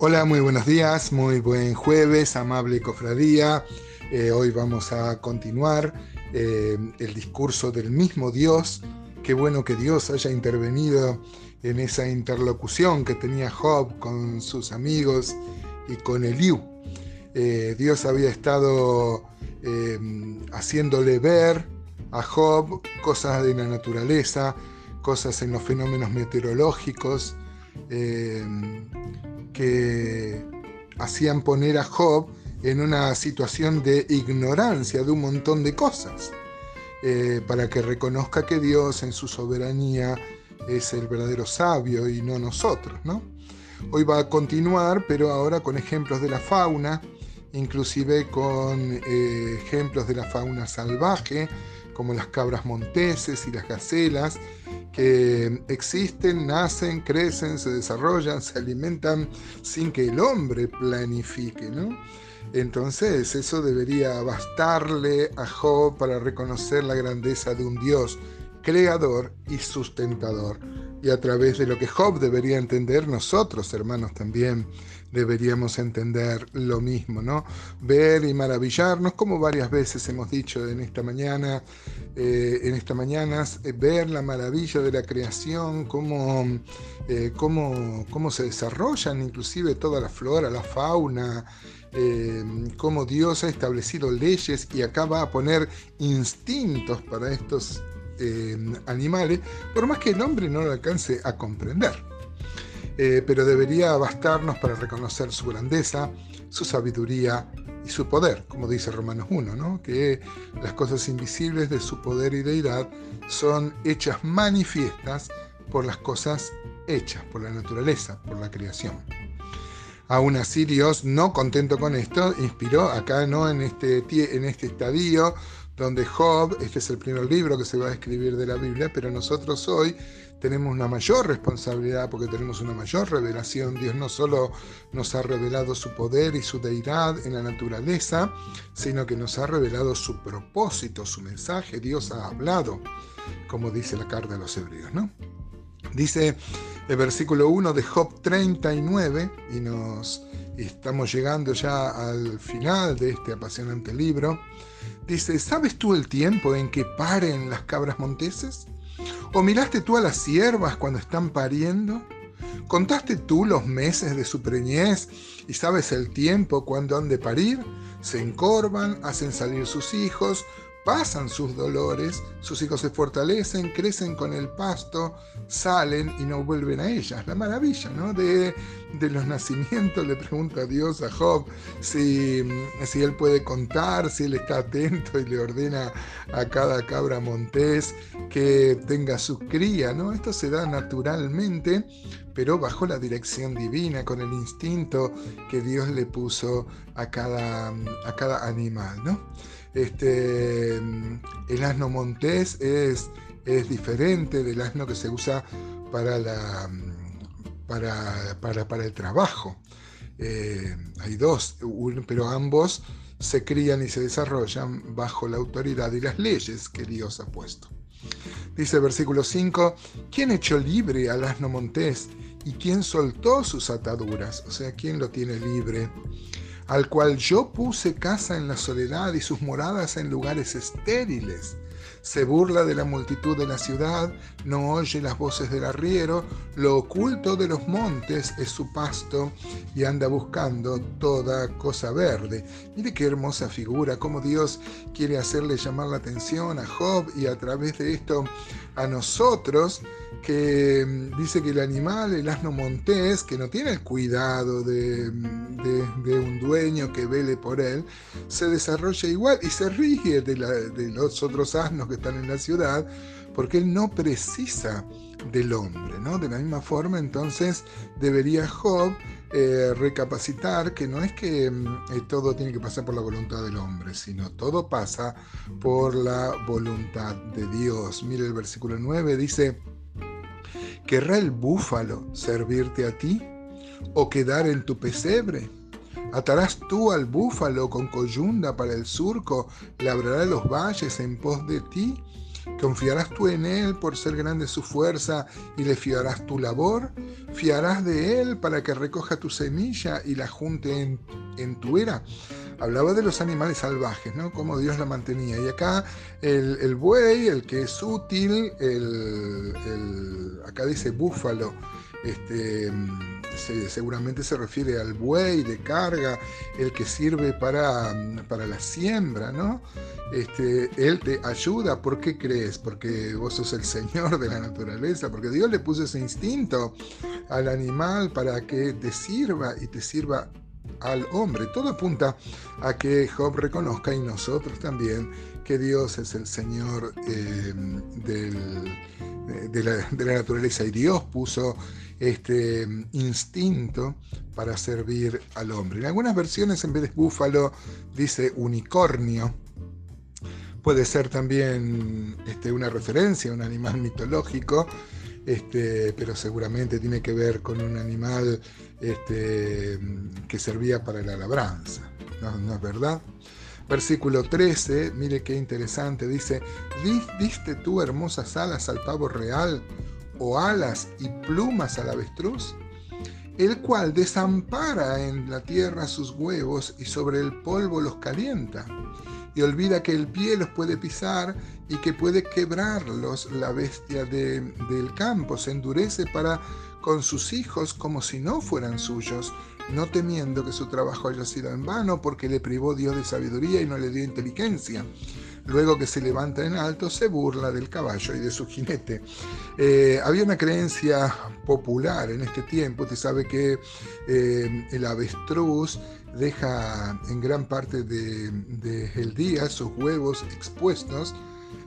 Hola, muy buenos días, muy buen jueves, amable cofradía. Eh, hoy vamos a continuar eh, el discurso del mismo Dios. Qué bueno que Dios haya intervenido en esa interlocución que tenía Job con sus amigos y con Eliú. Eh, Dios había estado haciéndole ver a Job cosas de la naturaleza, cosas en los fenómenos meteorológicos que hacían poner a Job en una situación de ignorancia de un montón de cosas, eh, para que reconozca que Dios en su soberanía es el verdadero sabio y no nosotros. ¿no? Hoy va a continuar, pero ahora con ejemplos de la fauna, inclusive con eh, ejemplos de la fauna salvaje, como las cabras monteses y las gacelas, que existen, nacen, crecen, se desarrollan, se alimentan sin que el hombre planifique, ¿no? Entonces eso debería bastarle a Job para reconocer la grandeza de un Dios creador y sustentador. Y a través de lo que Job debería entender, nosotros hermanos también deberíamos entender lo mismo, ¿no? Ver y maravillarnos, como varias veces hemos dicho en esta mañana, eh, en esta mañana, eh, ver la maravilla de la creación, cómo, eh, cómo, cómo, se desarrollan inclusive toda la flora, la fauna, cómo Dios ha establecido leyes y acá va a poner instintos para estos animales, por más que el hombre no lo alcance a comprender. Eh, pero debería bastarnos para reconocer su grandeza, su sabiduría y su poder, como dice Romanos 1, ¿no? que las cosas invisibles de su poder y deidad son hechas manifiestas por las cosas hechas, por la naturaleza, por la creación. Aún así, Dios, no contento con esto, inspiró acá, ¿no? En este, en este estadio donde Job, este es el primer libro que se va a escribir de la Biblia, pero nosotros hoy tenemos una mayor responsabilidad porque tenemos una mayor revelación. Dios no solo nos ha revelado su poder y su deidad en la naturaleza, sino que nos ha revelado su propósito, su mensaje. Dios ha hablado, como dice la carta de los hebreos, ¿no? Dice el versículo 1 de Job 39, y nos estamos llegando ya al final de este apasionante libro. Dice, ¿sabes tú el tiempo en que paren las cabras monteses? ¿O miraste tú a las siervas cuando están pariendo? ¿Contaste tú los meses de su preñez y sabes el tiempo cuando han de parir? Se encorvan, hacen salir sus hijos, pasan sus dolores, sus hijos se fortalecen, crecen con el pasto, salen y no vuelven a ellas. La maravilla ¿no? de, los nacimientos, le pregunta a Dios a Job si, él puede contar, si él está atento y le ordena a cada cabra montés que tenga su cría. ¿no? Esto se da naturalmente, pero bajo la dirección divina, con el instinto que Dios le puso a cada, a cada animal. ¿no? Este, el asno montés es, es diferente del asno que se usa para, la, para, para, el trabajo. Eh, hay dos, pero ambos se crían y se desarrollan bajo la autoridad y las leyes que Dios ha puesto. Dice el versículo 5, ¿quién echó libre al asno montés y quién soltó sus ataduras? O sea, ¿quién lo tiene libre? Al cual yo puse casa en la soledad y sus moradas en lugares estériles. Se burla de la multitud de la ciudad, no oye las voces del arriero, lo oculto de los montes es su pasto y anda buscando toda cosa verde. Mire qué hermosa figura, cómo Dios quiere hacerle llamar la atención a Job y a través de esto a nosotros que mm, dice que el animal, el asno montés, que no tiene el cuidado de, un dueño que vele por él, se desarrolla igual y se rige de, los otros asnos que están en la ciudad, porque él no precisa del hombre, ¿no? De la misma forma, entonces, debería Job eh, recapacitar que no es que mm, eh, todo tiene que pasar por la voluntad del hombre, sino todo pasa por la voluntad de Dios. Mire el versículo 9, dice, ¿Querrá el búfalo servirte a ti o quedar en tu pesebre? ¿Atarás tú al búfalo con coyunda para el surco? ¿Labrará los valles en pos de ti? ¿Confiarás tú en Él por ser grande su fuerza y le fiarás tu labor? ¿Fiarás de Él para que recoja tu semilla y la junte en, en tu era? hablaba de los animales salvajes, ¿no? Cómo Dios la mantenía. Y acá el, buey, el que es útil, el, acá dice búfalo, este, seguramente se refiere al buey de carga, el que sirve para, para la siembra, ¿no? Este, él te ayuda, ¿por qué crees? Porque vos sos el Señor de la naturaleza, porque Dios le puso ese instinto al animal para que te sirva y te sirva al hombre. Todo apunta a que Job reconozca y nosotros también que Dios es el Señor eh, de, la, naturaleza y Dios puso este instinto para servir al hombre. En algunas versiones en vez de búfalo dice unicornio. Puede ser también este, una referencia a un animal mitológico este, pero seguramente tiene que ver con un animal este, que servía para la labranza, ¿no, es verdad? Versículo 13, mire qué interesante, dice, ¿diste tú hermosas alas al pavo real o alas y plumas al avestruz? el cual desampara en la tierra sus huevos y sobre el polvo los calienta y olvida que el pie los puede pisar y que puede quebrarlos la bestia del campo, se endurece para con sus hijos como si no fueran suyos, no temiendo que su trabajo haya sido en vano, porque le privó Dios de sabiduría y no le dio inteligencia. Luego que se levanta en alto, se burla del caballo y de su jinete. Eh, había una creencia popular en este tiempo, usted sabe que eh, el avestruz deja en gran parte del de, día sus huevos expuestos.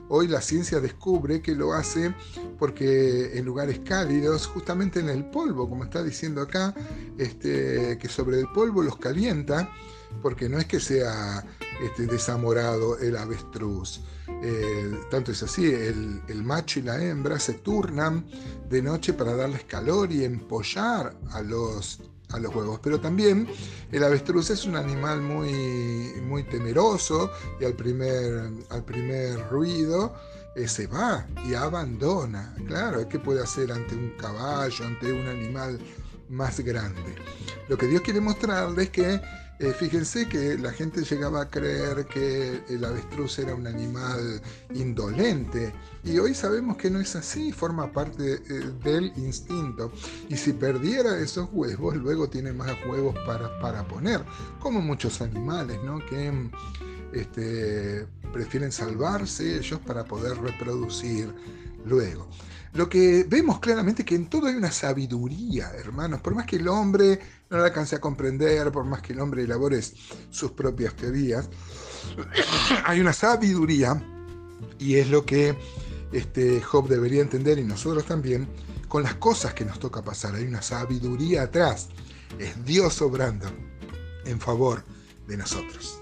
Hoy la ciencia descubre que lo hace porque en lugares cálidos, justamente en el polvo, como está diciendo acá, este, que sobre el polvo los calienta, porque no es que sea este, desamorado el avestruz. Eh, tanto es así, el, el, macho y la hembra se turnan de noche para darles calor y empollar a los a los huevos. Pero también el avestruz es un animal muy, muy temeroso y al primer, al primer ruido eh, se va y abandona. Claro, ¿qué puede hacer ante un caballo, ante un animal más grande? Lo que Dios quiere mostrarle es que eh, fíjense que la gente llegaba a creer que el avestruz era un animal indolente y hoy sabemos que no es así, forma parte eh, del instinto. Y si perdiera esos huevos, luego tiene más huevos para, para poner, como muchos animales, ¿no? Que este, prefieren salvarse ellos para poder reproducir luego. Lo que vemos claramente que en todo hay una sabiduría, hermanos, por más que el hombre no la alcance a comprender, por más que el hombre elabore sus propias teorías, hay una sabiduría y es lo que este, Job debería entender y nosotros también con las cosas que nos toca pasar. Hay una sabiduría atrás. Es Dios obrando en favor de nosotros.